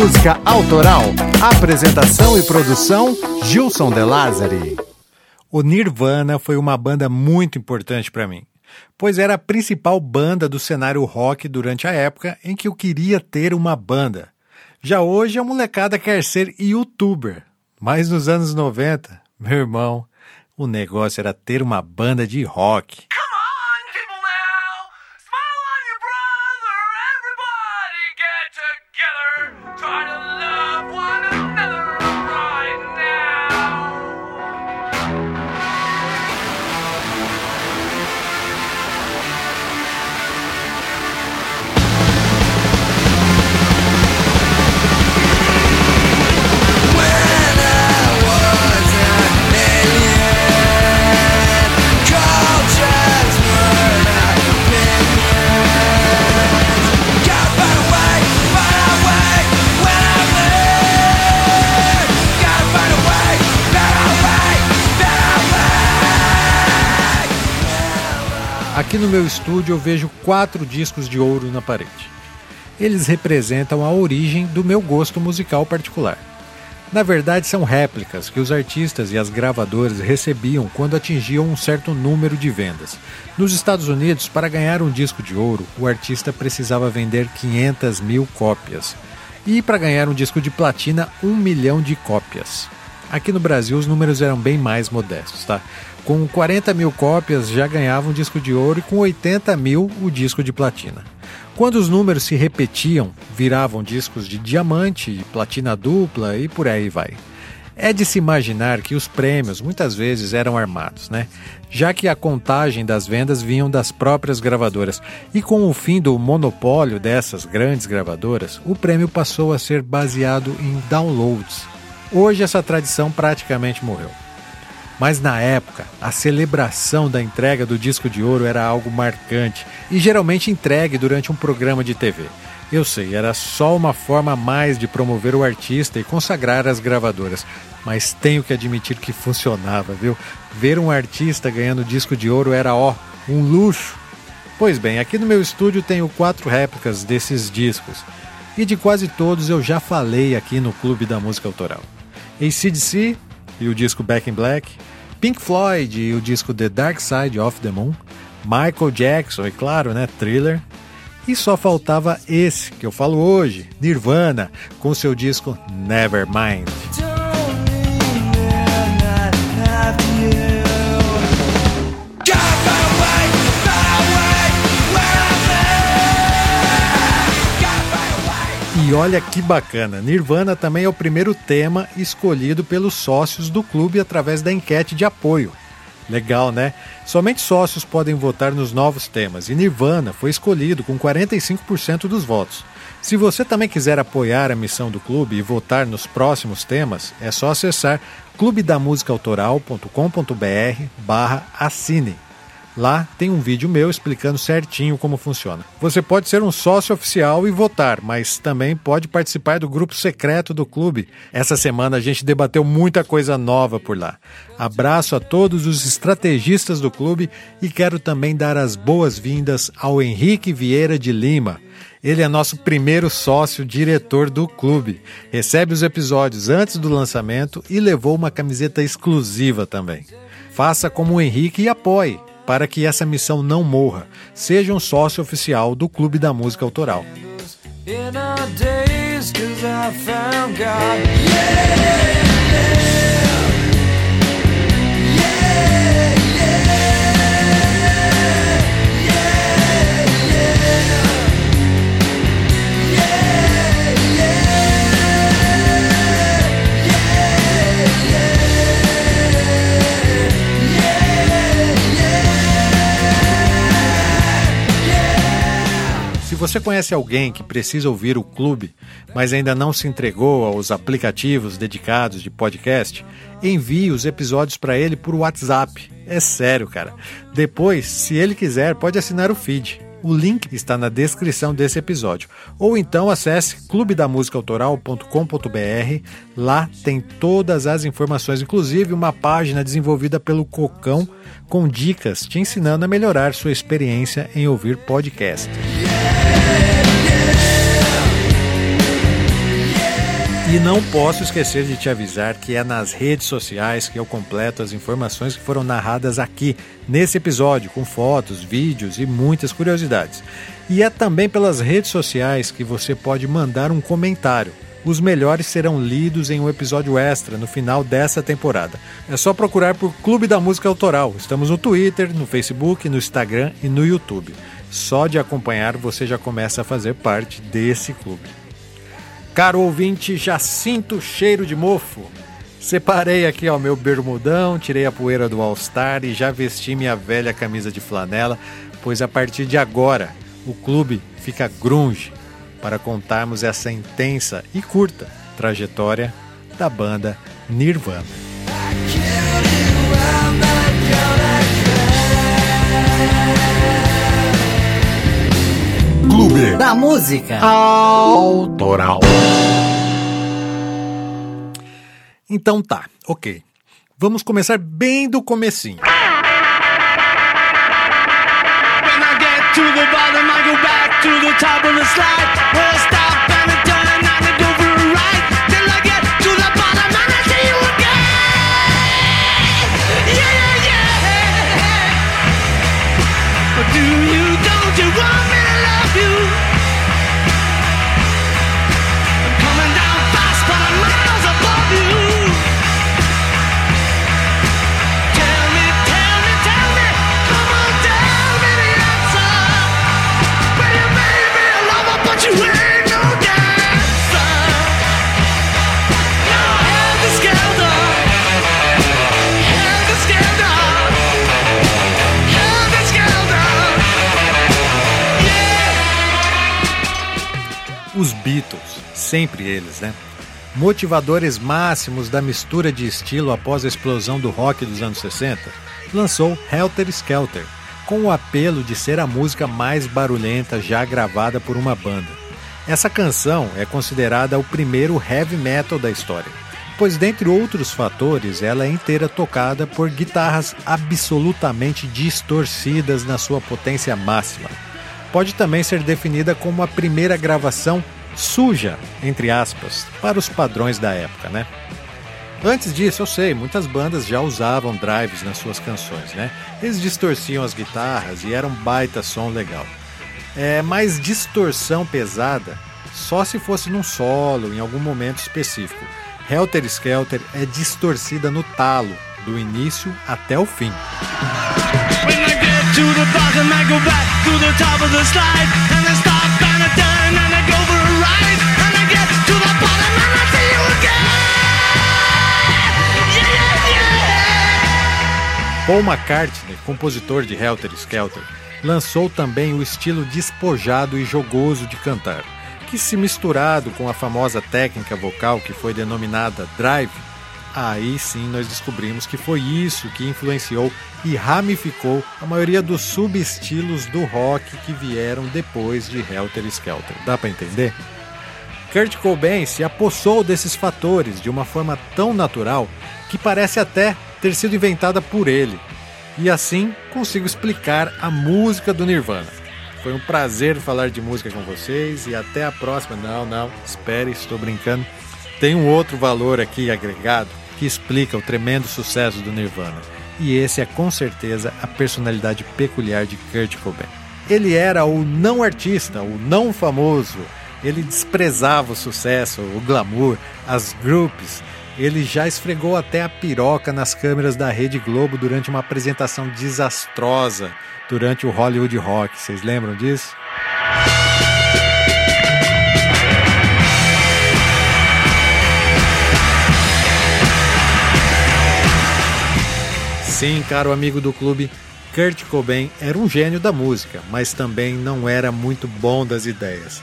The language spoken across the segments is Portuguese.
música autoral. Apresentação e produção: Gilson De Lázari. O Nirvana foi uma banda muito importante para mim, pois era a principal banda do cenário rock durante a época em que eu queria ter uma banda. Já hoje a molecada quer ser youtuber, mas nos anos 90, meu irmão, o negócio era ter uma banda de rock. Aqui no meu estúdio eu vejo quatro discos de ouro na parede. Eles representam a origem do meu gosto musical particular. Na verdade, são réplicas que os artistas e as gravadoras recebiam quando atingiam um certo número de vendas. Nos Estados Unidos, para ganhar um disco de ouro, o artista precisava vender 500 mil cópias. E para ganhar um disco de platina, um milhão de cópias. Aqui no Brasil, os números eram bem mais modestos, tá? Com 40 mil cópias já ganhava um disco de ouro e com 80 mil o disco de platina. Quando os números se repetiam, viravam discos de diamante, platina dupla e por aí vai. É de se imaginar que os prêmios muitas vezes eram armados, né? Já que a contagem das vendas vinham das próprias gravadoras. E com o fim do monopólio dessas grandes gravadoras, o prêmio passou a ser baseado em downloads. Hoje essa tradição praticamente morreu. Mas na época, a celebração da entrega do disco de ouro era algo marcante e geralmente entregue durante um programa de TV. Eu sei, era só uma forma a mais de promover o artista e consagrar as gravadoras, mas tenho que admitir que funcionava, viu? Ver um artista ganhando disco de ouro era, ó, um luxo. Pois bem, aqui no meu estúdio tenho quatro réplicas desses discos. E de quase todos eu já falei aqui no Clube da Música Autoral. ACDC e o disco Back in Black, Pink Floyd e o disco The Dark Side of the Moon, Michael Jackson e claro, né, Thriller. E só faltava esse que eu falo hoje, Nirvana, com seu disco Nevermind. E olha que bacana, Nirvana também é o primeiro tema escolhido pelos sócios do clube através da enquete de apoio. Legal, né? Somente sócios podem votar nos novos temas e Nirvana foi escolhido com 45% dos votos. Se você também quiser apoiar a missão do clube e votar nos próximos temas, é só acessar clubedamusicaautoral.com.br barra assine. Lá tem um vídeo meu explicando certinho como funciona. Você pode ser um sócio oficial e votar, mas também pode participar do grupo secreto do clube. Essa semana a gente debateu muita coisa nova por lá. Abraço a todos os estrategistas do clube e quero também dar as boas-vindas ao Henrique Vieira de Lima. Ele é nosso primeiro sócio diretor do clube. Recebe os episódios antes do lançamento e levou uma camiseta exclusiva também. Faça como o Henrique e apoie para que essa missão não morra. Seja um sócio oficial do Clube da Música Autoral. Você conhece alguém que precisa ouvir o clube, mas ainda não se entregou aos aplicativos dedicados de podcast, envie os episódios para ele por WhatsApp. É sério, cara. Depois, se ele quiser, pode assinar o feed. O link está na descrição desse episódio. Ou então acesse clubedamusicaautoral.com.br. Lá tem todas as informações, inclusive uma página desenvolvida pelo Cocão com dicas te ensinando a melhorar sua experiência em ouvir podcast. E não posso esquecer de te avisar que é nas redes sociais que eu completo as informações que foram narradas aqui nesse episódio, com fotos, vídeos e muitas curiosidades. E é também pelas redes sociais que você pode mandar um comentário. Os melhores serão lidos em um episódio extra no final dessa temporada. É só procurar por Clube da Música Autoral. Estamos no Twitter, no Facebook, no Instagram e no YouTube. Só de acompanhar você já começa a fazer parte desse clube. Caro ouvinte, já sinto o cheiro de mofo. Separei aqui o meu bermudão, tirei a poeira do All-Star e já vesti minha velha camisa de flanela, pois a partir de agora o clube fica grunge para contarmos essa intensa e curta trajetória da banda Nirvana. Clube da Música Autoral. Então tá, ok. Vamos começar bem do comecinho. When I sempre eles, né? Motivadores máximos da mistura de estilo após a explosão do rock dos anos 60, lançou Helter Skelter, com o apelo de ser a música mais barulhenta já gravada por uma banda. Essa canção é considerada o primeiro heavy metal da história, pois, dentre outros fatores, ela é inteira tocada por guitarras absolutamente distorcidas na sua potência máxima pode também ser definida como a primeira gravação suja, entre aspas, para os padrões da época, né? Antes disso, eu sei, muitas bandas já usavam drives nas suas canções, né? Eles distorciam as guitarras e era um baita som legal. É, mas distorção pesada só se fosse num solo, em algum momento específico. Helter Skelter é distorcida no talo, do início até o fim to Paul McCartney, compositor de Helter Skelter, lançou também o estilo despojado e jogoso de cantar, que se misturado com a famosa técnica vocal que foi denominada drive, Aí sim nós descobrimos que foi isso que influenciou e ramificou a maioria dos subestilos do rock que vieram depois de Helter Skelter. Dá para entender? Kurt Cobain se apossou desses fatores de uma forma tão natural que parece até ter sido inventada por ele. E assim consigo explicar a música do Nirvana. Foi um prazer falar de música com vocês e até a próxima. Não, não, espere, estou brincando. Tem um outro valor aqui agregado que explica o tremendo sucesso do Nirvana. E esse é com certeza a personalidade peculiar de Kurt Cobain. Ele era o não artista, o não famoso. Ele desprezava o sucesso, o glamour, as groups. Ele já esfregou até a piroca nas câmeras da Rede Globo durante uma apresentação desastrosa durante o Hollywood Rock. Vocês lembram disso? Sim, caro amigo do clube, Kurt Cobain era um gênio da música, mas também não era muito bom das ideias.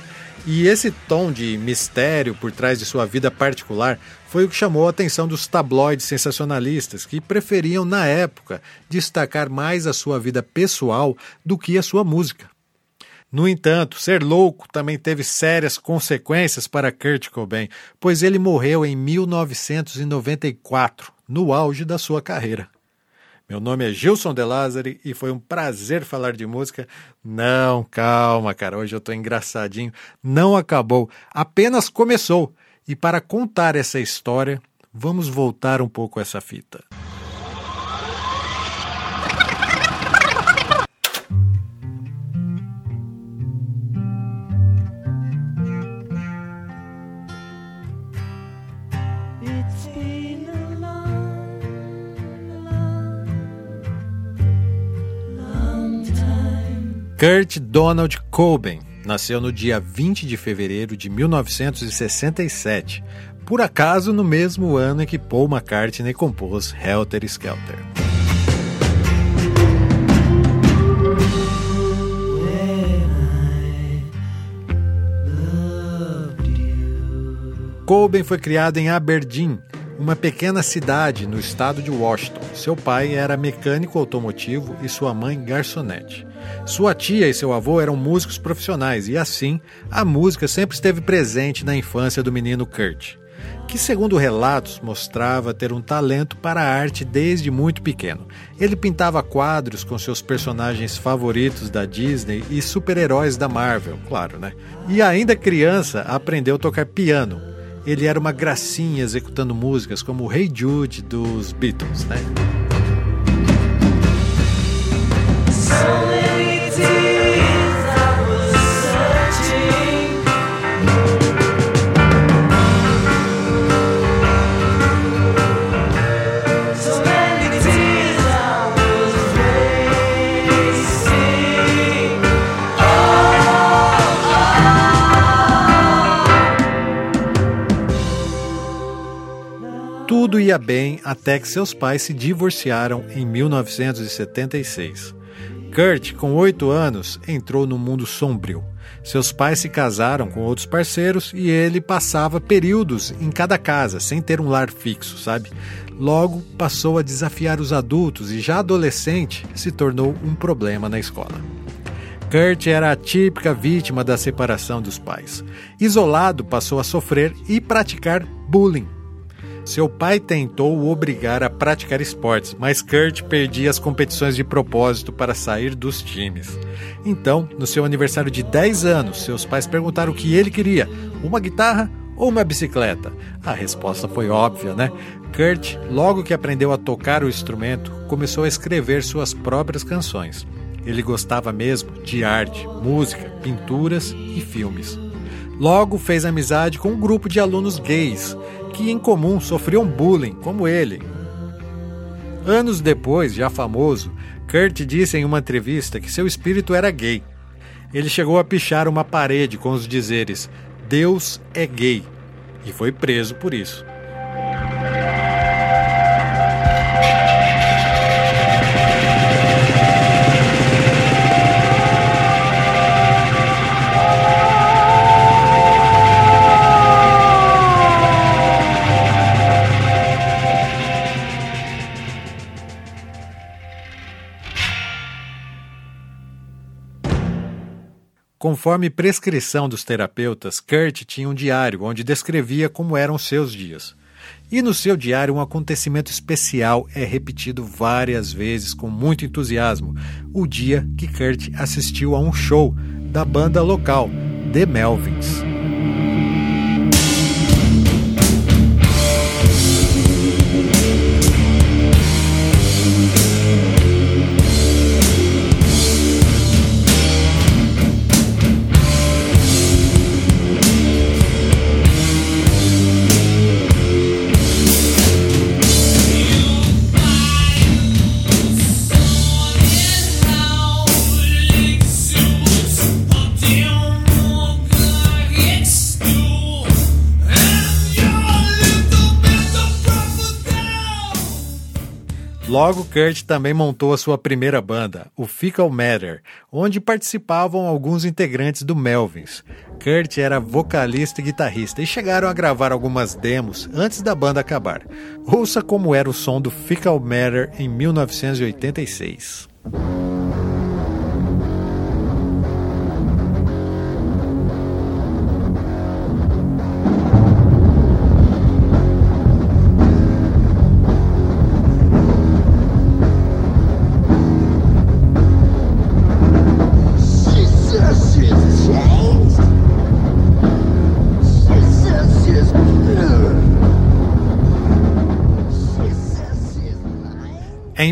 E esse tom de mistério por trás de sua vida particular foi o que chamou a atenção dos tabloides sensacionalistas, que preferiam, na época, destacar mais a sua vida pessoal do que a sua música. No entanto, ser louco também teve sérias consequências para Kurt Cobain, pois ele morreu em 1994, no auge da sua carreira. Meu nome é Gilson De Lázari e foi um prazer falar de música. Não, calma, cara, hoje eu tô engraçadinho. Não acabou, apenas começou. E para contar essa história, vamos voltar um pouco essa fita. Kurt Donald Cobain nasceu no dia 20 de fevereiro de 1967, por acaso no mesmo ano em que Paul McCartney compôs Helter Skelter. Cobain foi criado em Aberdeen, uma pequena cidade no estado de Washington. Seu pai era mecânico automotivo e sua mãe garçonete. Sua tia e seu avô eram músicos profissionais e, assim, a música sempre esteve presente na infância do menino Kurt, que, segundo relatos, mostrava ter um talento para a arte desde muito pequeno. Ele pintava quadros com seus personagens favoritos da Disney e super-heróis da Marvel, claro, né? E ainda criança, aprendeu a tocar piano. Ele era uma gracinha executando músicas como o Hey Jude dos Beatles, né? Ia bem até que seus pais se divorciaram em 1976. Kurt, com oito anos, entrou no mundo sombrio. Seus pais se casaram com outros parceiros e ele passava períodos em cada casa, sem ter um lar fixo, sabe? Logo, passou a desafiar os adultos e, já adolescente, se tornou um problema na escola. Kurt era a típica vítima da separação dos pais. Isolado, passou a sofrer e praticar bullying seu pai tentou o obrigar a praticar esportes, mas Kurt perdia as competições de propósito para sair dos times. Então, no seu aniversário de 10 anos, seus pais perguntaram o que ele queria: uma guitarra ou uma bicicleta? A resposta foi óbvia, né? Kurt, logo que aprendeu a tocar o instrumento, começou a escrever suas próprias canções. Ele gostava mesmo de arte, música, pinturas e filmes. Logo fez amizade com um grupo de alunos gays que em comum sofriam bullying, como ele. Anos depois, já famoso, Kurt disse em uma entrevista que seu espírito era gay. Ele chegou a pichar uma parede com os dizeres: Deus é gay, e foi preso por isso. Conforme prescrição dos terapeutas, Kurt tinha um diário onde descrevia como eram seus dias. E no seu diário, um acontecimento especial é repetido várias vezes com muito entusiasmo: o dia que Kurt assistiu a um show da banda local, The Melvins. Logo, Kurt também montou a sua primeira banda, o Fecal Matter, onde participavam alguns integrantes do Melvins. Kurt era vocalista e guitarrista e chegaram a gravar algumas demos antes da banda acabar. Ouça como era o som do Fecal Matter em 1986.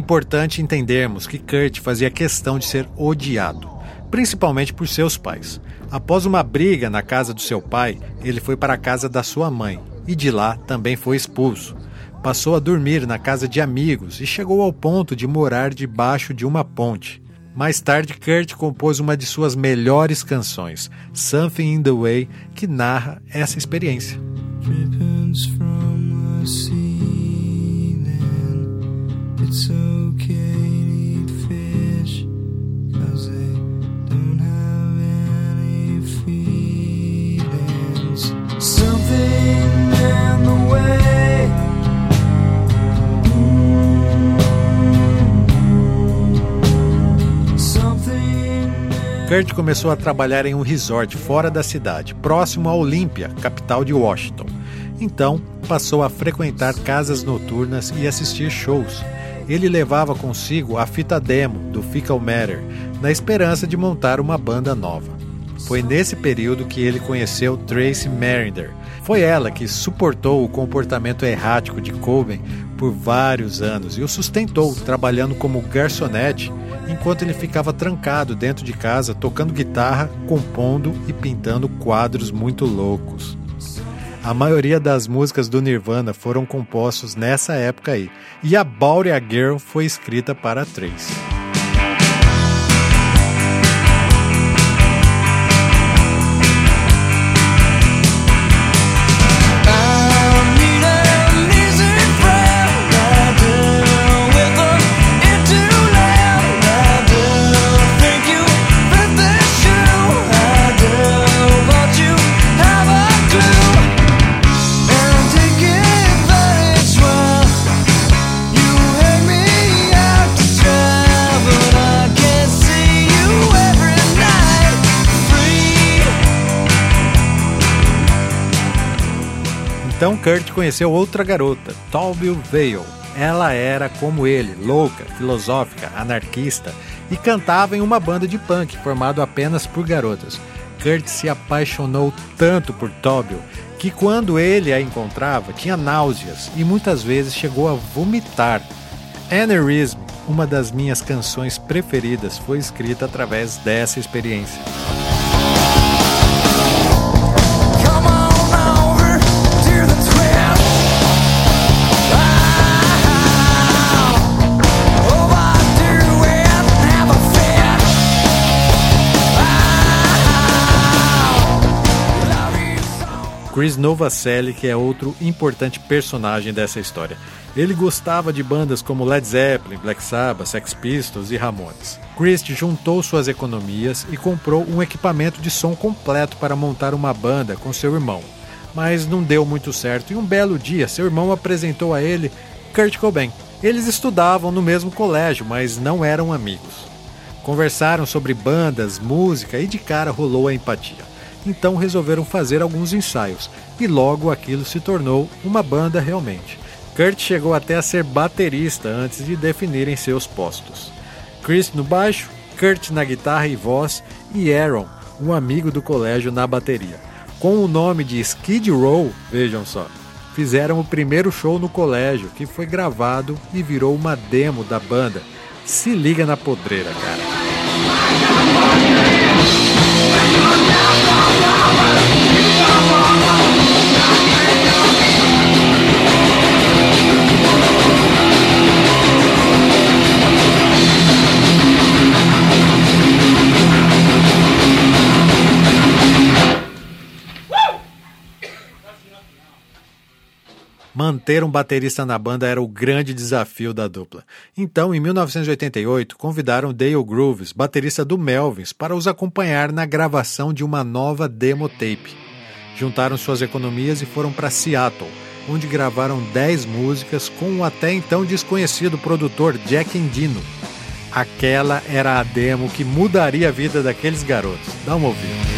Importante entendermos que Kurt fazia questão de ser odiado, principalmente por seus pais. Após uma briga na casa do seu pai, ele foi para a casa da sua mãe e de lá também foi expulso. Passou a dormir na casa de amigos e chegou ao ponto de morar debaixo de uma ponte. Mais tarde, Kurt compôs uma de suas melhores canções, Something in the Way, que narra essa experiência. It's. Kurt começou a trabalhar em um resort fora da cidade, próximo a Olímpia, capital de Washington. Então, passou a frequentar casas noturnas e assistir shows. Ele levava consigo a fita demo do Fickle Matter, na esperança de montar uma banda nova. Foi nesse período que ele conheceu Tracy Merinder. Foi ela que suportou o comportamento errático de Coben por vários anos e o sustentou trabalhando como garçonete enquanto ele ficava trancado dentro de casa tocando guitarra, compondo e pintando quadros muito loucos. A maioria das músicas do Nirvana foram compostos nessa época aí, e a Bauria Girl foi escrita para Trace. Então Kurt conheceu outra garota, Tolville Vale. Ela era como ele, louca, filosófica, anarquista e cantava em uma banda de punk formado apenas por garotas. Kurt se apaixonou tanto por Tobio que quando ele a encontrava tinha náuseas e muitas vezes chegou a vomitar. Aneurysm, uma das minhas canções preferidas, foi escrita através dessa experiência. Chris Novoselic que é outro importante personagem dessa história. Ele gostava de bandas como Led Zeppelin, Black Sabbath, Sex Pistols e Ramones. Chris juntou suas economias e comprou um equipamento de som completo para montar uma banda com seu irmão. Mas não deu muito certo e um belo dia seu irmão apresentou a ele Kurt Cobain. Eles estudavam no mesmo colégio, mas não eram amigos. Conversaram sobre bandas, música e de cara rolou a empatia então resolveram fazer alguns ensaios, e logo aquilo se tornou uma banda realmente. Kurt chegou até a ser baterista antes de definirem seus postos. Chris no baixo, Kurt na guitarra e voz e Aaron, um amigo do colégio, na bateria. Com o nome de Skid Row, vejam só, fizeram o primeiro show no colégio, que foi gravado e virou uma demo da banda. Se liga na podreira, cara. Oh, no! Manter um baterista na banda era o grande desafio da dupla. Então, em 1988, convidaram Dale Grooves, baterista do Melvins, para os acompanhar na gravação de uma nova demo tape. Juntaram suas economias e foram para Seattle, onde gravaram 10 músicas com o até então desconhecido produtor Jack Endino. Aquela era a demo que mudaria a vida daqueles garotos. Dá uma ouvida.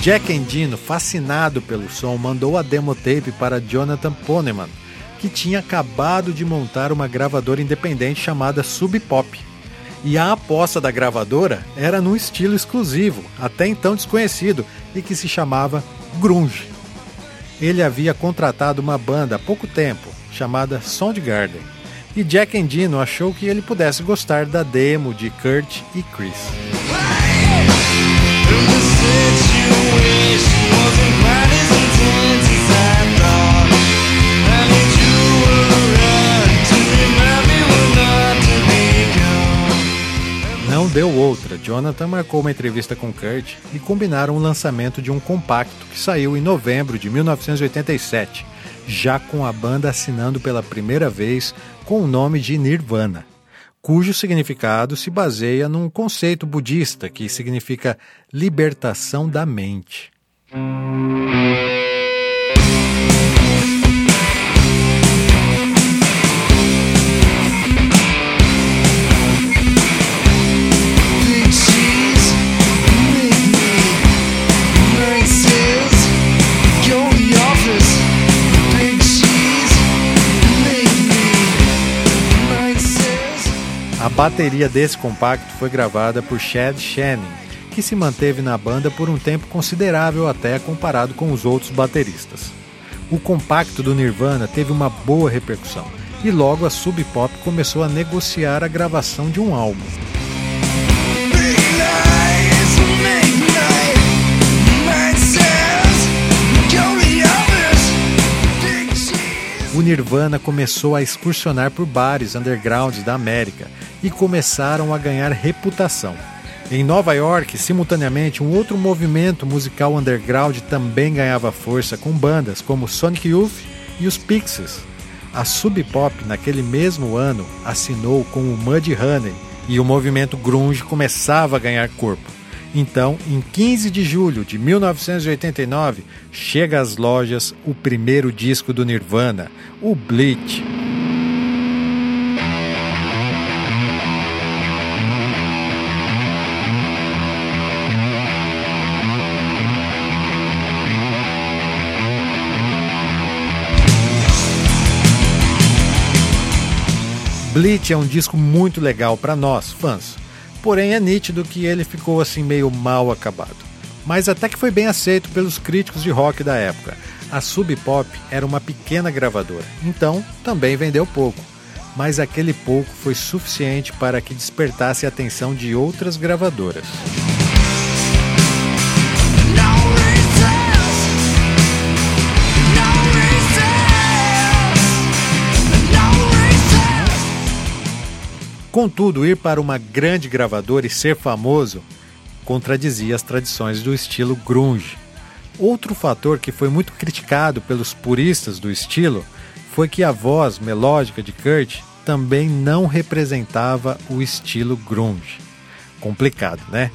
Jack Endino, fascinado pelo som, mandou a demo tape para Jonathan Poneman, que tinha acabado de montar uma gravadora independente chamada Sub Pop. E a aposta da gravadora era num estilo exclusivo, até então desconhecido, e que se chamava grunge. Ele havia contratado uma banda há pouco tempo, chamada Soundgarden, e Jack Endino achou que ele pudesse gostar da demo de Kurt e Chris. Não deu outra. Jonathan marcou uma entrevista com Kurt e combinaram o lançamento de um compacto que saiu em novembro de 1987, já com a banda assinando pela primeira vez com o nome de Nirvana, cujo significado se baseia num conceito budista que significa libertação da mente. A bateria desse compacto foi gravada por Chad Channing, que se manteve na banda por um tempo considerável até comparado com os outros bateristas. O compacto do Nirvana teve uma boa repercussão e logo a Sub Pop começou a negociar a gravação de um álbum. O Nirvana começou a excursionar por bares undergrounds da América e começaram a ganhar reputação. Em Nova York, simultaneamente, um outro movimento musical underground também ganhava força com bandas como Sonic Youth e os Pixies. A Sub Pop, naquele mesmo ano, assinou com o Mudhoney e o movimento grunge começava a ganhar corpo. Então, em 15 de julho de 1989, chega às lojas o primeiro disco do Nirvana, o Bleach. Bleach é um disco muito legal para nós, fãs. Porém, é nítido que ele ficou assim meio mal acabado. Mas até que foi bem aceito pelos críticos de rock da época. A Sub Pop era uma pequena gravadora, então também vendeu pouco. Mas aquele pouco foi suficiente para que despertasse a atenção de outras gravadoras. Contudo, ir para uma grande gravadora e ser famoso contradizia as tradições do estilo grunge. Outro fator que foi muito criticado pelos puristas do estilo foi que a voz melódica de Kurt também não representava o estilo grunge. Complicado, né?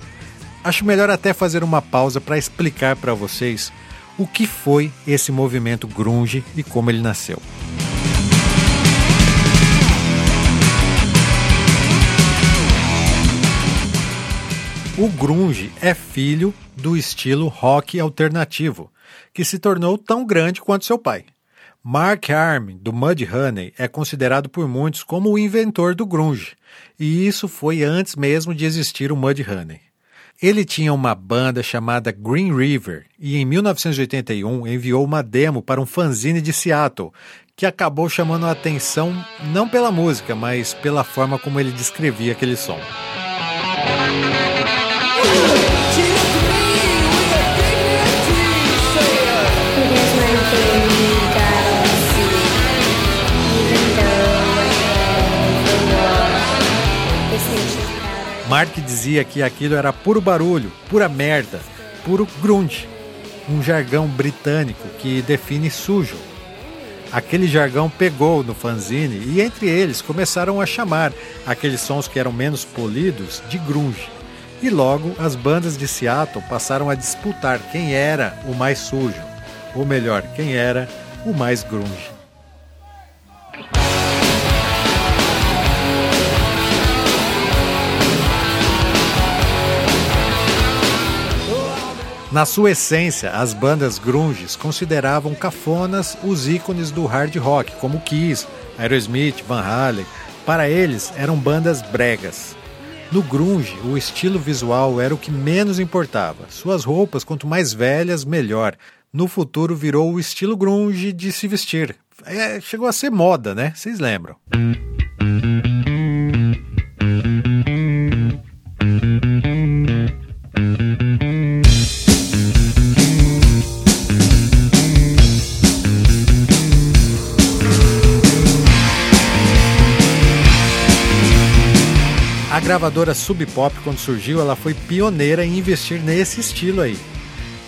Acho melhor até fazer uma pausa para explicar para vocês o que foi esse movimento grunge e como ele nasceu. O grunge é filho do estilo rock alternativo, que se tornou tão grande quanto seu pai. Mark Arm, do Mudhoney, é considerado por muitos como o inventor do grunge, e isso foi antes mesmo de existir o Mudhoney. Ele tinha uma banda chamada Green River e em 1981 enviou uma demo para um fanzine de Seattle, que acabou chamando a atenção não pela música, mas pela forma como ele descrevia aquele som. Mark dizia que aquilo era puro barulho, pura merda, puro grunge, um jargão britânico que define sujo. Aquele jargão pegou no fanzine e entre eles começaram a chamar aqueles sons que eram menos polidos de grunge. E logo as bandas de Seattle passaram a disputar quem era o mais sujo, ou melhor, quem era o mais grunge. Na sua essência, as bandas grunges consideravam cafonas os ícones do hard rock, como Kiss, Aerosmith, Van Halen. Para eles, eram bandas bregas. No grunge, o estilo visual era o que menos importava. Suas roupas, quanto mais velhas, melhor. No futuro virou o estilo grunge de se vestir. É, chegou a ser moda, né? Vocês lembram? Gravadora Sub Pop, quando surgiu, ela foi pioneira em investir nesse estilo aí.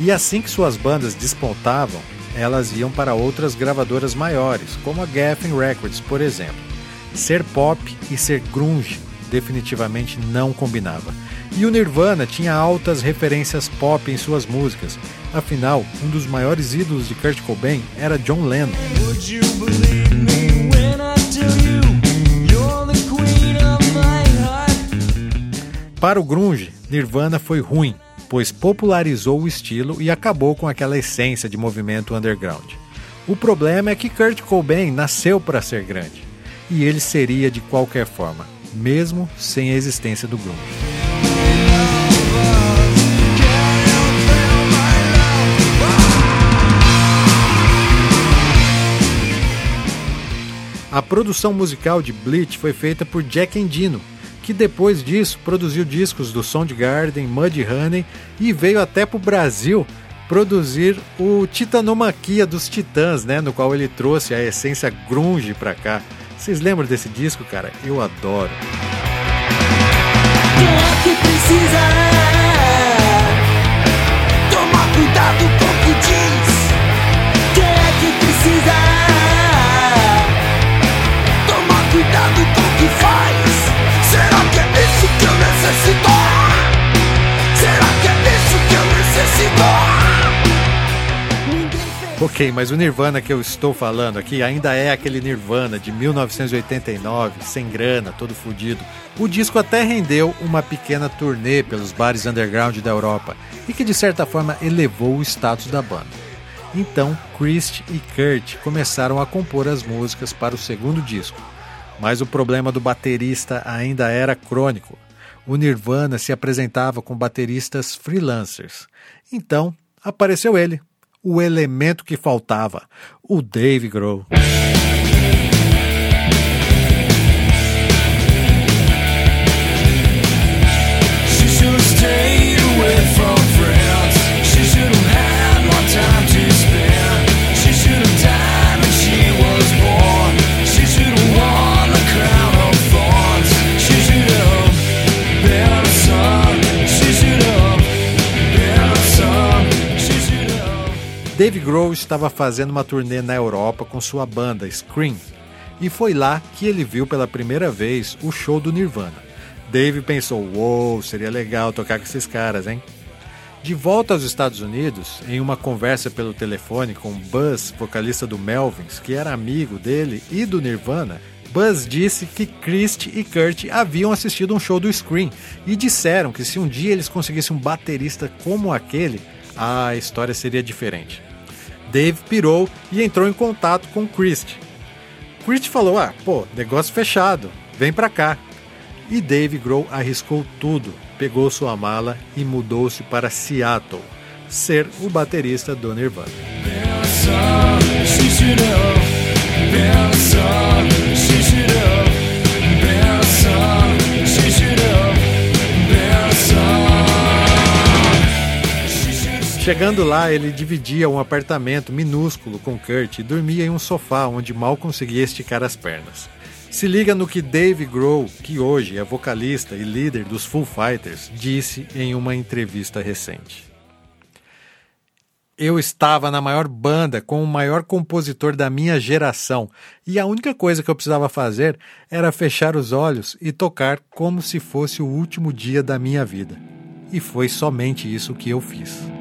E assim que suas bandas despontavam, elas iam para outras gravadoras maiores, como a Geffen Records, por exemplo. Ser pop e ser grunge definitivamente não combinava. E o Nirvana tinha altas referências pop em suas músicas. Afinal, um dos maiores ídolos de Kurt Cobain era John Lennon. Para o grunge, Nirvana foi ruim, pois popularizou o estilo e acabou com aquela essência de movimento underground. O problema é que Kurt Cobain nasceu para ser grande, e ele seria de qualquer forma, mesmo sem a existência do grunge. A produção musical de Bleach foi feita por Jack Endino, que depois disso produziu discos do Soundgarden, Mudhoney e veio até para o Brasil produzir o Titanomaquia dos Titãs, né, no qual ele trouxe a essência grunge para cá. Vocês lembram desse disco, cara? Eu adoro. Quem é que precisa tomar cuidado com necessito? Será que é isso que eu necessito? Ok, mas o Nirvana que eu estou falando aqui ainda é aquele Nirvana de 1989, sem grana, todo fodido. O disco até rendeu uma pequena turnê pelos bares underground da Europa e que de certa forma elevou o status da banda. Então, Christ e Kurt começaram a compor as músicas para o segundo disco, mas o problema do baterista ainda era crônico. O Nirvana se apresentava com bateristas freelancers. Então, apareceu ele, o elemento que faltava, o Dave Grohl. Dave Grohl estava fazendo uma turnê na Europa com sua banda Scream, e foi lá que ele viu pela primeira vez o show do Nirvana. Dave pensou: "Uou, wow, seria legal tocar com esses caras, hein?" De volta aos Estados Unidos, em uma conversa pelo telefone com Buzz, vocalista do Melvins, que era amigo dele e do Nirvana, Buzz disse que Christ e Kurt haviam assistido um show do Scream e disseram que se um dia eles conseguissem um baterista como aquele, a história seria diferente. Dave pirou e entrou em contato com Christ. Christ falou: Ah, pô, negócio fechado, vem pra cá. E Dave Grohl arriscou tudo, pegou sua mala e mudou-se para Seattle, ser o baterista do Nirvana. Chegando lá, ele dividia um apartamento minúsculo com Kurt e dormia em um sofá onde mal conseguia esticar as pernas. Se liga no que Dave Grohl, que hoje é vocalista e líder dos Foo Fighters, disse em uma entrevista recente. Eu estava na maior banda com o maior compositor da minha geração e a única coisa que eu precisava fazer era fechar os olhos e tocar como se fosse o último dia da minha vida. E foi somente isso que eu fiz.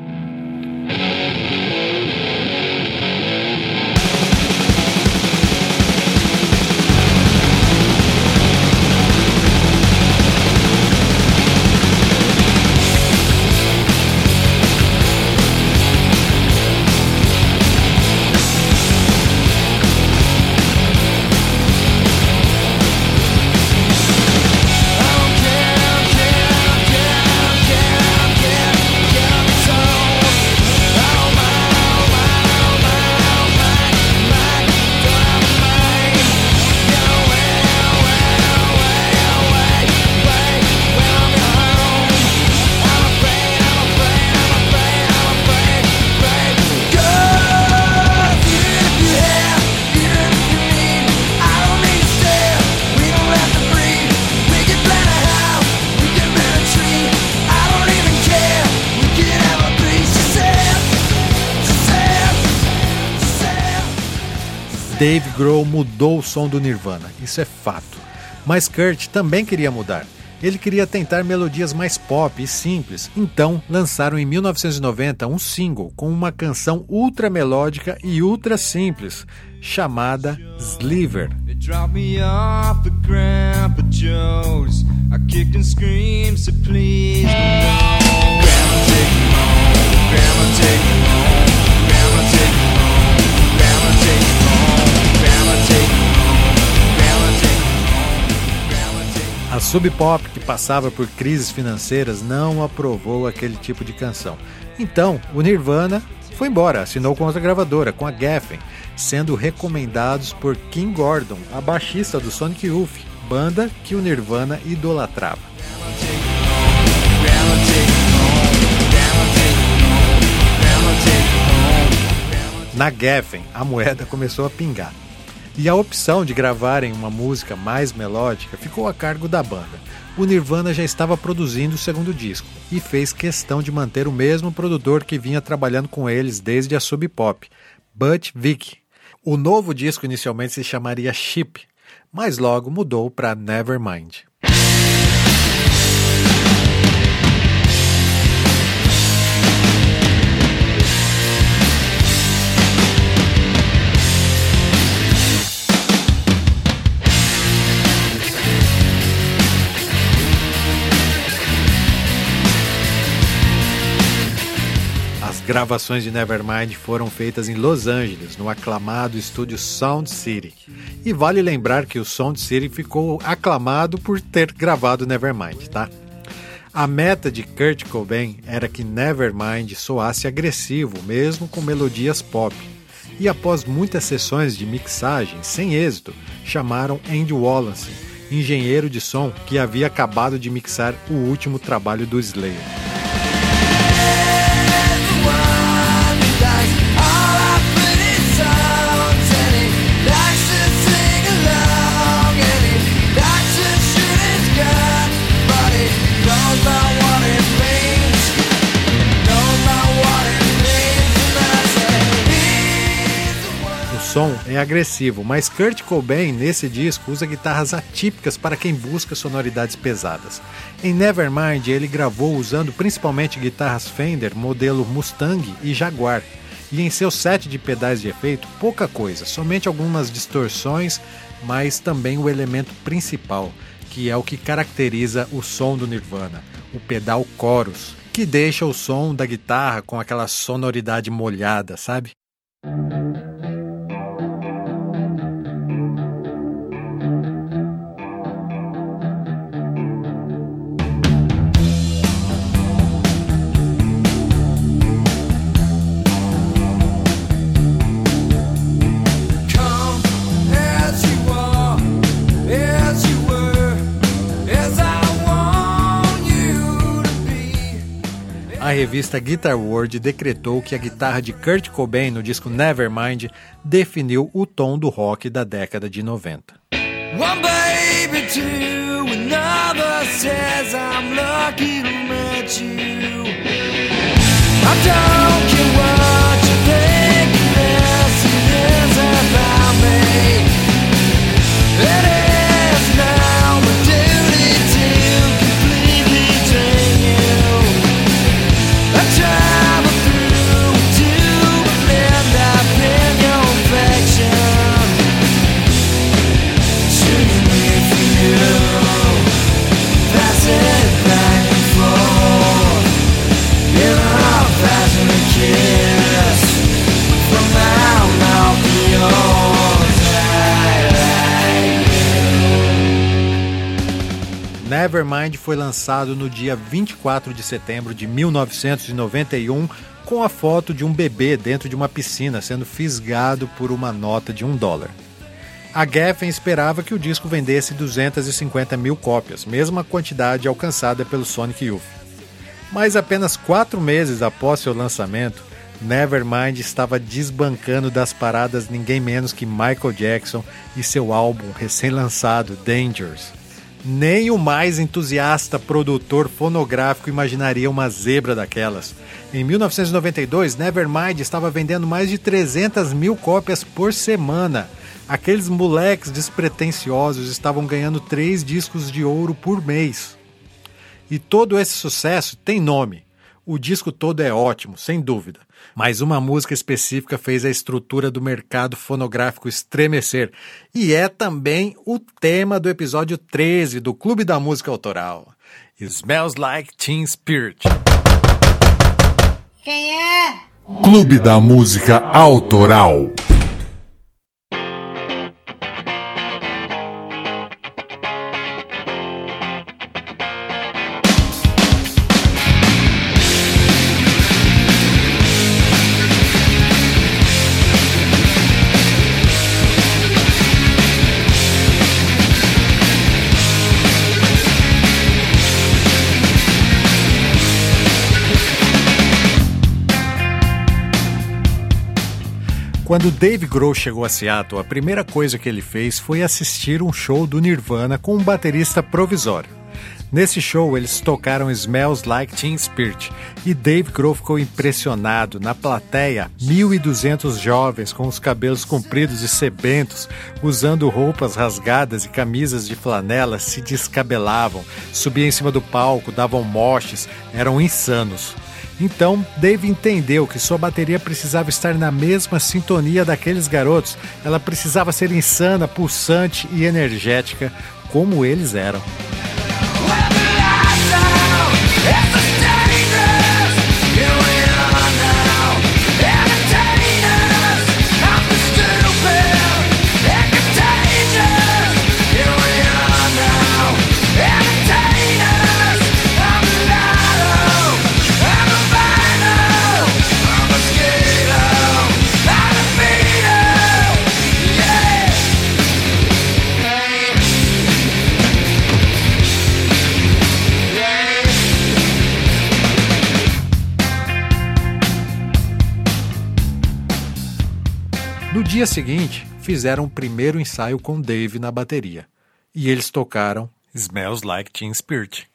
Dave Grohl mudou o som do Nirvana, isso é fato. Mas Kurt também queria mudar. Ele queria tentar melodias mais pop e simples, então lançaram em 1990 um single com uma canção ultra melódica e ultra simples, chamada Sliver. A Sub Pop, que passava por crises financeiras, não aprovou aquele tipo de canção. Então, o Nirvana foi embora, assinou com outra gravadora, com a Geffen, sendo recomendados por Kim Gordon, a baixista do Sonic Youth, banda que o Nirvana idolatrava. Na Geffen, a moeda começou a pingar e a opção de gravarem uma música mais melódica ficou a cargo da banda. O Nirvana já estava produzindo o segundo disco e fez questão de manter o mesmo produtor que vinha trabalhando com eles desde a Sub Pop, Butch Vig. O novo disco inicialmente se chamaria Chip, mas logo mudou para Nevermind. Gravações de Nevermind foram feitas em Los Angeles, no aclamado estúdio Sound City. E vale lembrar que o Sound City ficou aclamado por ter gravado Nevermind, tá? A meta de Kurt Cobain era que Nevermind soasse agressivo, mesmo com melodias pop. E após muitas sessões de mixagem sem êxito, chamaram Andy Wallace, engenheiro de som que havia acabado de mixar o último trabalho do Slayer. Som é agressivo, mas Kurt Cobain nesse disco usa guitarras atípicas para quem busca sonoridades pesadas. Em Nevermind ele gravou usando principalmente guitarras Fender modelo Mustang e Jaguar. E em seu set de pedais de efeito, pouca coisa, somente algumas distorções, mas também o elemento principal, que é o que caracteriza o som do Nirvana, o pedal chorus, que deixa o som da guitarra com aquela sonoridade molhada, sabe? Revista Guitar World decretou que a guitarra de Kurt Cobain no disco Nevermind definiu o tom do rock da década de 90. One baby Nevermind foi lançado no dia 24 de setembro de 1991 com a foto de um bebê dentro de uma piscina sendo fisgado por uma nota de um dólar. A Geffen esperava que o disco vendesse 250 mil cópias, mesma quantidade alcançada pelo Sonic Youth. Mas apenas quatro meses após seu lançamento, Nevermind estava desbancando das paradas ninguém menos que Michael Jackson e seu álbum recém-lançado Dangerous. Nem o mais entusiasta produtor fonográfico imaginaria uma zebra daquelas. Em 1992, Nevermind estava vendendo mais de 300 mil cópias por semana, Aqueles moleques despretensiosos estavam ganhando três discos de ouro por mês. E todo esse sucesso tem nome. O disco todo é ótimo, sem dúvida. Mas uma música específica fez a estrutura do mercado fonográfico estremecer. E é também o tema do episódio 13 do Clube da Música Autoral. Smells Like Teen Spirit. Quem é? Clube da Música Autoral. Quando Dave Grohl chegou a Seattle, a primeira coisa que ele fez foi assistir um show do Nirvana com um baterista provisório. Nesse show, eles tocaram Smells Like Teen Spirit e Dave Grohl ficou impressionado. Na plateia, 1.200 jovens com os cabelos compridos e sebentos, usando roupas rasgadas e camisas de flanela, se descabelavam, subiam em cima do palco, davam moches, eram insanos. Então, Dave entendeu que sua bateria precisava estar na mesma sintonia daqueles garotos. Ela precisava ser insana, pulsante e energética, como eles eram. Dia seguinte, fizeram o primeiro ensaio com Dave na bateria. E eles tocaram Smells Like Teen Spirit.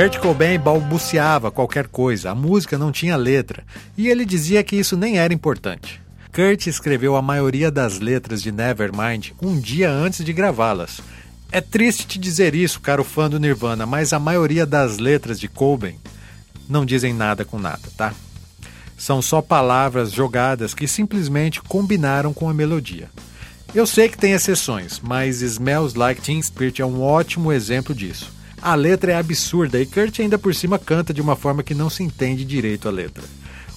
Kurt Cobain balbuciava qualquer coisa, a música não tinha letra, e ele dizia que isso nem era importante. Kurt escreveu a maioria das letras de Nevermind um dia antes de gravá-las. É triste te dizer isso, caro fã do Nirvana, mas a maioria das letras de Cobain não dizem nada com nada, tá? São só palavras jogadas que simplesmente combinaram com a melodia. Eu sei que tem exceções, mas Smells Like Teen Spirit é um ótimo exemplo disso. A letra é absurda e Kurt ainda por cima canta de uma forma que não se entende direito a letra.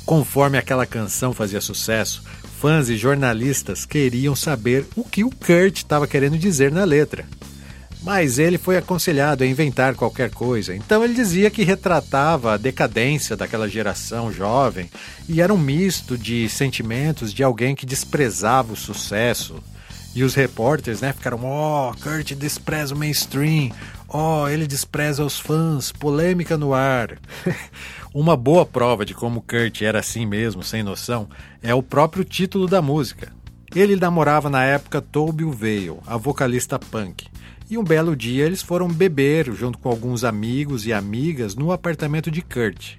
Conforme aquela canção fazia sucesso, fãs e jornalistas queriam saber o que o Kurt estava querendo dizer na letra. Mas ele foi aconselhado a inventar qualquer coisa, então ele dizia que retratava a decadência daquela geração jovem e era um misto de sentimentos de alguém que desprezava o sucesso. E os repórteres né, ficaram: Oh, Kurt despreza o mainstream, Oh, ele despreza os fãs, polêmica no ar. Uma boa prova de como Kurt era assim mesmo, sem noção, é o próprio título da música. Ele namorava na época Toby Vale, a vocalista punk. E um belo dia eles foram beber junto com alguns amigos e amigas no apartamento de Kurt.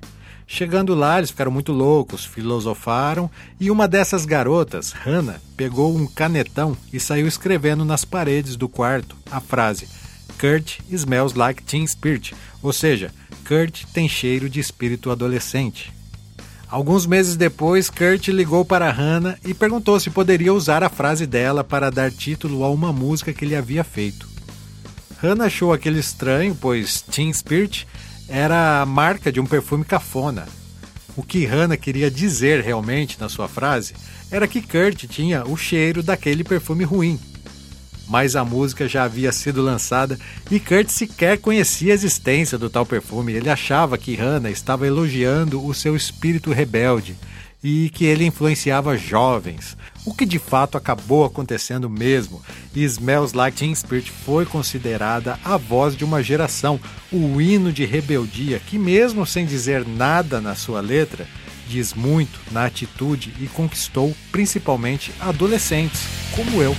Chegando lá, eles ficaram muito loucos, filosofaram e uma dessas garotas, Hannah, pegou um canetão e saiu escrevendo nas paredes do quarto a frase Kurt smells like teen spirit, ou seja, Kurt tem cheiro de espírito adolescente. Alguns meses depois, Kurt ligou para Hannah e perguntou se poderia usar a frase dela para dar título a uma música que ele havia feito. Hannah achou aquele estranho, pois Teen Spirit era a marca de um perfume cafona. O que Hannah queria dizer realmente na sua frase era que Kurt tinha o cheiro daquele perfume ruim. Mas a música já havia sido lançada e Kurt sequer conhecia a existência do tal perfume. Ele achava que Hannah estava elogiando o seu espírito rebelde e que ele influenciava jovens, o que de fato acabou acontecendo mesmo. E Smells Like Teen Spirit foi considerada a voz de uma geração, o hino de rebeldia que, mesmo sem dizer nada na sua letra, diz muito na atitude e conquistou principalmente adolescentes, como eu.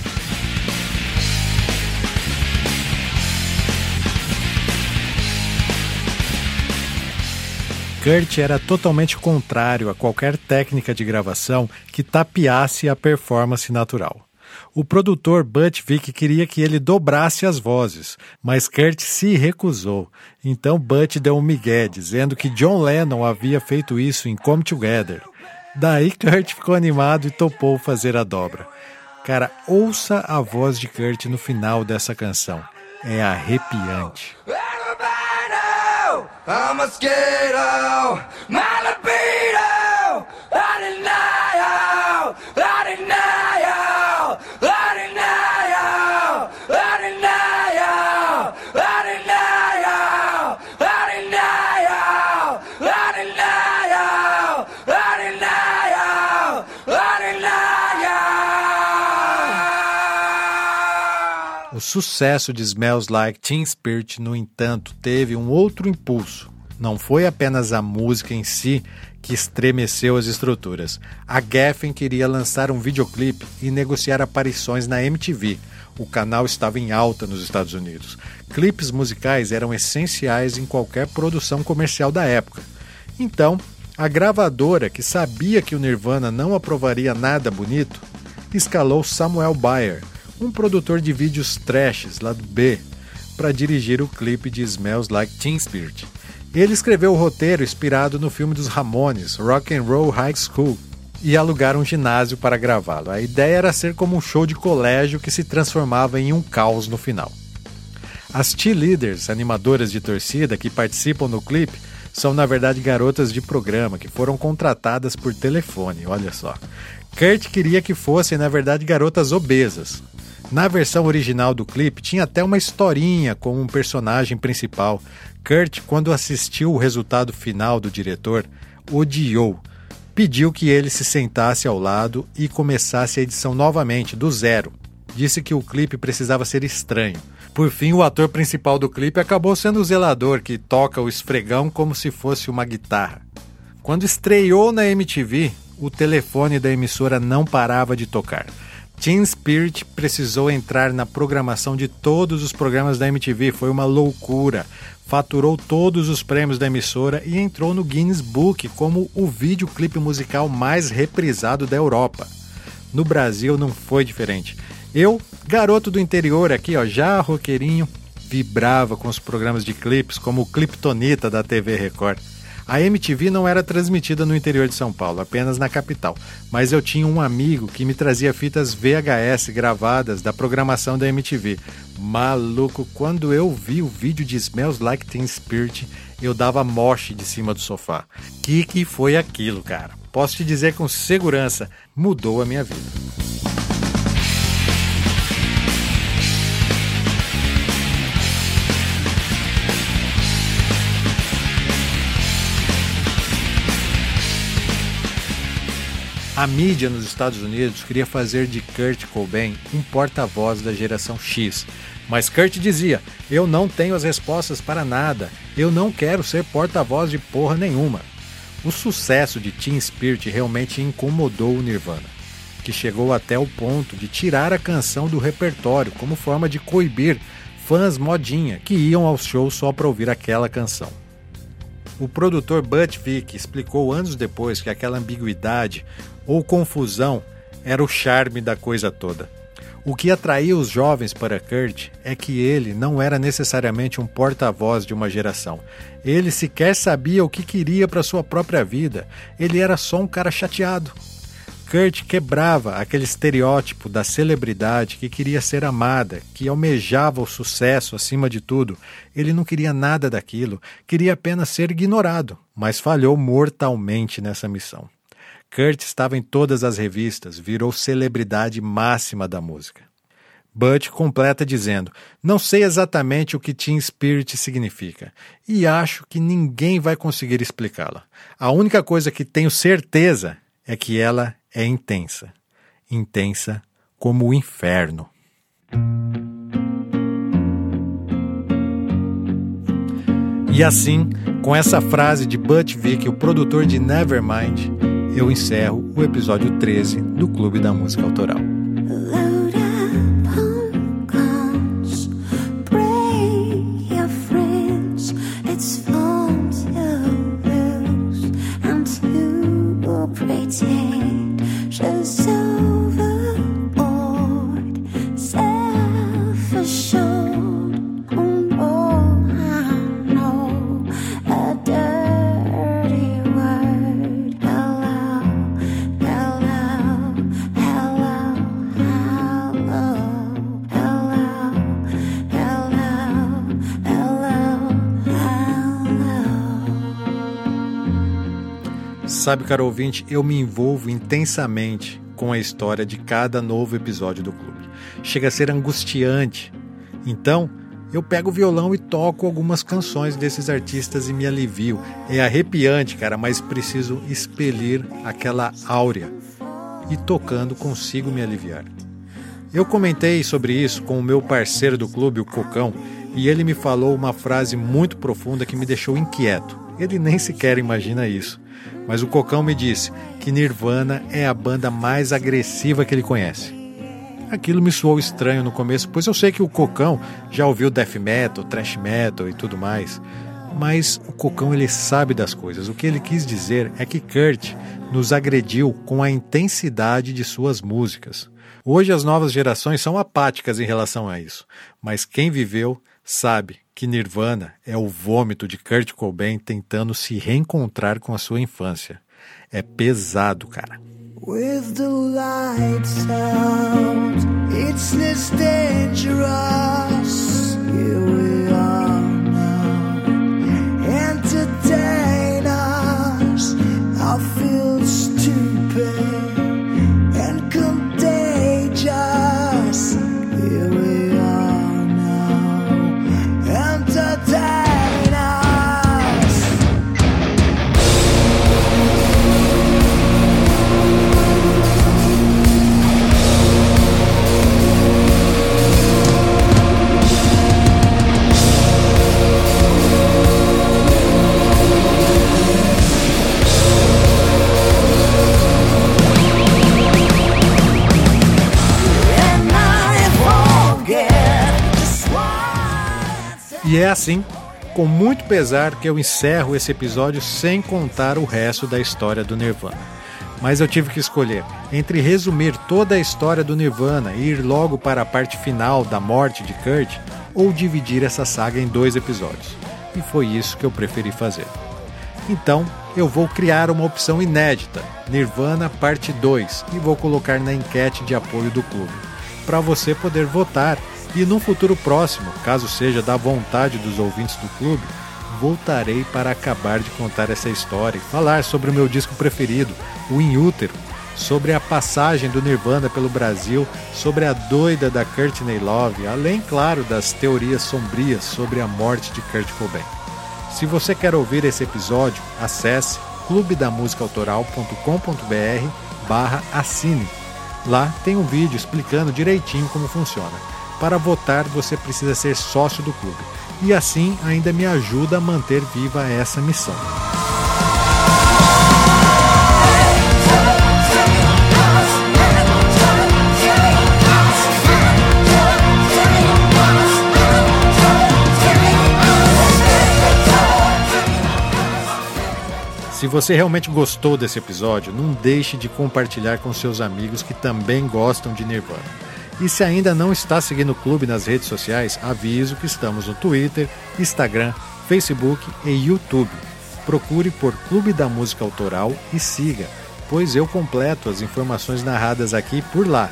Kurt era totalmente contrário a qualquer técnica de gravação que tapeasse a performance natural. O produtor Butch Vig queria que ele dobrasse as vozes, mas Kurt se recusou. Então Butch deu um migué, dizendo que John Lennon havia feito isso em Come Together. Daí Kurt ficou animado e topou fazer a dobra. Cara, ouça a voz de Kurt no final dessa canção. É arrepiante. I'm a oh, mosquito, O sucesso de Smells Like Teen Spirit, no entanto, teve um outro impulso não foi apenas a música em si que estremeceu as estruturas. A Geffen queria lançar um videoclipe e negociar aparições na MTV. O canal estava em alta nos Estados Unidos. Clipes musicais eram essenciais em qualquer produção comercial da época. Então, a gravadora, que sabia que o Nirvana não aprovaria nada bonito, escalou Samuel Bayer, um produtor de vídeos trashes lá do B, para dirigir o clipe de Smells Like Teen Spirit. Ele escreveu o roteiro inspirado no filme dos Ramones, Rock and Roll High School, e alugaram um ginásio para gravá-lo. A ideia era ser como um show de colégio que se transformava em um caos no final. As cheerleaders, animadoras de torcida que participam no clipe, são na verdade garotas de programa que foram contratadas por telefone, olha só. Kurt queria que fossem na verdade garotas obesas. Na versão original do clipe tinha até uma historinha com um personagem principal Kurt, quando assistiu o resultado final do diretor, odiou. Pediu que ele se sentasse ao lado e começasse a edição novamente, do zero. Disse que o clipe precisava ser estranho. Por fim, o ator principal do clipe acabou sendo o zelador, que toca o esfregão como se fosse uma guitarra. Quando estreou na MTV, o telefone da emissora não parava de tocar. Teen Spirit precisou entrar na programação de todos os programas da MTV, foi uma loucura faturou todos os prêmios da emissora e entrou no Guinness Book como o videoclipe musical mais reprisado da Europa. No Brasil não foi diferente. Eu, garoto do interior aqui, ó, já roqueirinho, vibrava com os programas de clipes como o Cliptonita da TV Record. A MTV não era transmitida no interior de São Paulo, apenas na capital, mas eu tinha um amigo que me trazia fitas VHS gravadas da programação da MTV. Maluco, quando eu vi o vídeo de Smells Like Teen Spirit, eu dava moche de cima do sofá. Que que foi aquilo, cara? Posso te dizer com segurança, mudou a minha vida. A mídia nos Estados Unidos queria fazer de Kurt Cobain um porta-voz da geração X. Mas Kurt dizia: Eu não tenho as respostas para nada, eu não quero ser porta-voz de porra nenhuma. O sucesso de Teen Spirit realmente incomodou o Nirvana, que chegou até o ponto de tirar a canção do repertório como forma de coibir fãs modinha que iam aos shows só para ouvir aquela canção. O produtor Butch Vig explicou anos depois que aquela ambiguidade ou confusão era o charme da coisa toda. O que atraía os jovens para Kurt é que ele não era necessariamente um porta-voz de uma geração. Ele sequer sabia o que queria para sua própria vida. Ele era só um cara chateado. Kurt quebrava aquele estereótipo da celebridade que queria ser amada, que almejava o sucesso acima de tudo. Ele não queria nada daquilo, queria apenas ser ignorado, mas falhou mortalmente nessa missão. Kurt estava em todas as revistas, virou celebridade máxima da música. Butch completa dizendo: Não sei exatamente o que Teen Spirit significa e acho que ninguém vai conseguir explicá-la. A única coisa que tenho certeza é que ela é intensa intensa como o inferno. E assim, com essa frase de Butch Vig, o produtor de Nevermind, eu encerro o episódio 13 do Clube da Música Autoral. Sabe, caro ouvinte, eu me envolvo intensamente com a história de cada novo episódio do clube. Chega a ser angustiante. Então, eu pego o violão e toco algumas canções desses artistas e me alivio. É arrepiante, cara, mas preciso expelir aquela áurea. E tocando consigo me aliviar. Eu comentei sobre isso com o meu parceiro do clube, o Cocão, e ele me falou uma frase muito profunda que me deixou inquieto. Ele nem sequer imagina isso. Mas o Cocão me disse que Nirvana é a banda mais agressiva que ele conhece. Aquilo me soou estranho no começo, pois eu sei que o Cocão já ouviu death metal, thrash metal e tudo mais. Mas o Cocão ele sabe das coisas. O que ele quis dizer é que Kurt nos agrediu com a intensidade de suas músicas. Hoje as novas gerações são apáticas em relação a isso, mas quem viveu sabe que Nirvana é o vômito de Kurt Cobain tentando se reencontrar com a sua infância. É pesado, cara. With the lights out, it's dangerous. E é assim, com muito pesar, que eu encerro esse episódio sem contar o resto da história do Nirvana. Mas eu tive que escolher entre resumir toda a história do Nirvana e ir logo para a parte final da morte de Kurt ou dividir essa saga em dois episódios. E foi isso que eu preferi fazer. Então, eu vou criar uma opção inédita, Nirvana Parte 2, e vou colocar na enquete de apoio do clube, para você poder votar e num futuro próximo, caso seja da vontade dos ouvintes do clube, voltarei para acabar de contar essa história e falar sobre o meu disco preferido, o In Utero, sobre a passagem do Nirvana pelo Brasil, sobre a doida da Courtney Love, além, claro, das teorias sombrias sobre a morte de Kurt Cobain. Se você quer ouvir esse episódio, acesse clubedamusicaautoral.com.br barra assine. Lá tem um vídeo explicando direitinho como funciona. Para votar, você precisa ser sócio do clube. E assim ainda me ajuda a manter viva essa missão. Se você realmente gostou desse episódio, não deixe de compartilhar com seus amigos que também gostam de Nirvana. E se ainda não está seguindo o clube nas redes sociais, aviso que estamos no Twitter, Instagram, Facebook e YouTube. Procure por Clube da Música Autoral e siga. pois eu completo as informações narradas aqui por lá.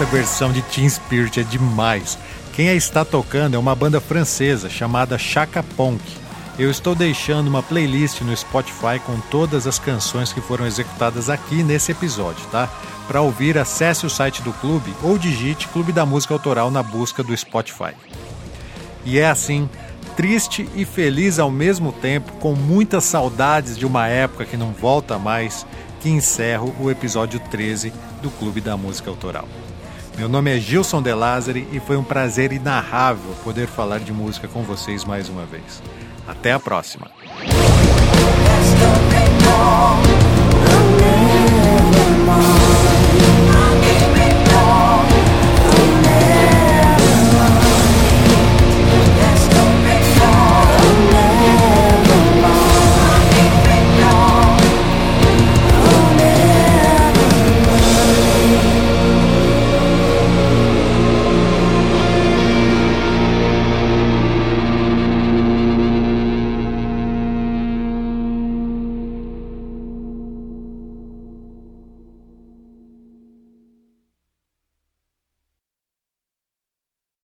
Essa versão de Teen Spirit é demais. Quem a está tocando é uma banda francesa chamada Chaka Ponk. Eu estou deixando uma playlist no Spotify com todas as canções que foram executadas aqui nesse episódio, tá? Para ouvir, acesse o site do clube ou digite Clube da Música Autoral na busca do Spotify. E é assim, triste e feliz ao mesmo tempo, com muitas saudades de uma época que não volta mais, que encerro o episódio 13 do Clube da Música Autoral. Meu nome é Gilson De Lázari e foi um prazer inarrável poder falar de música com vocês mais uma vez. Até a próxima!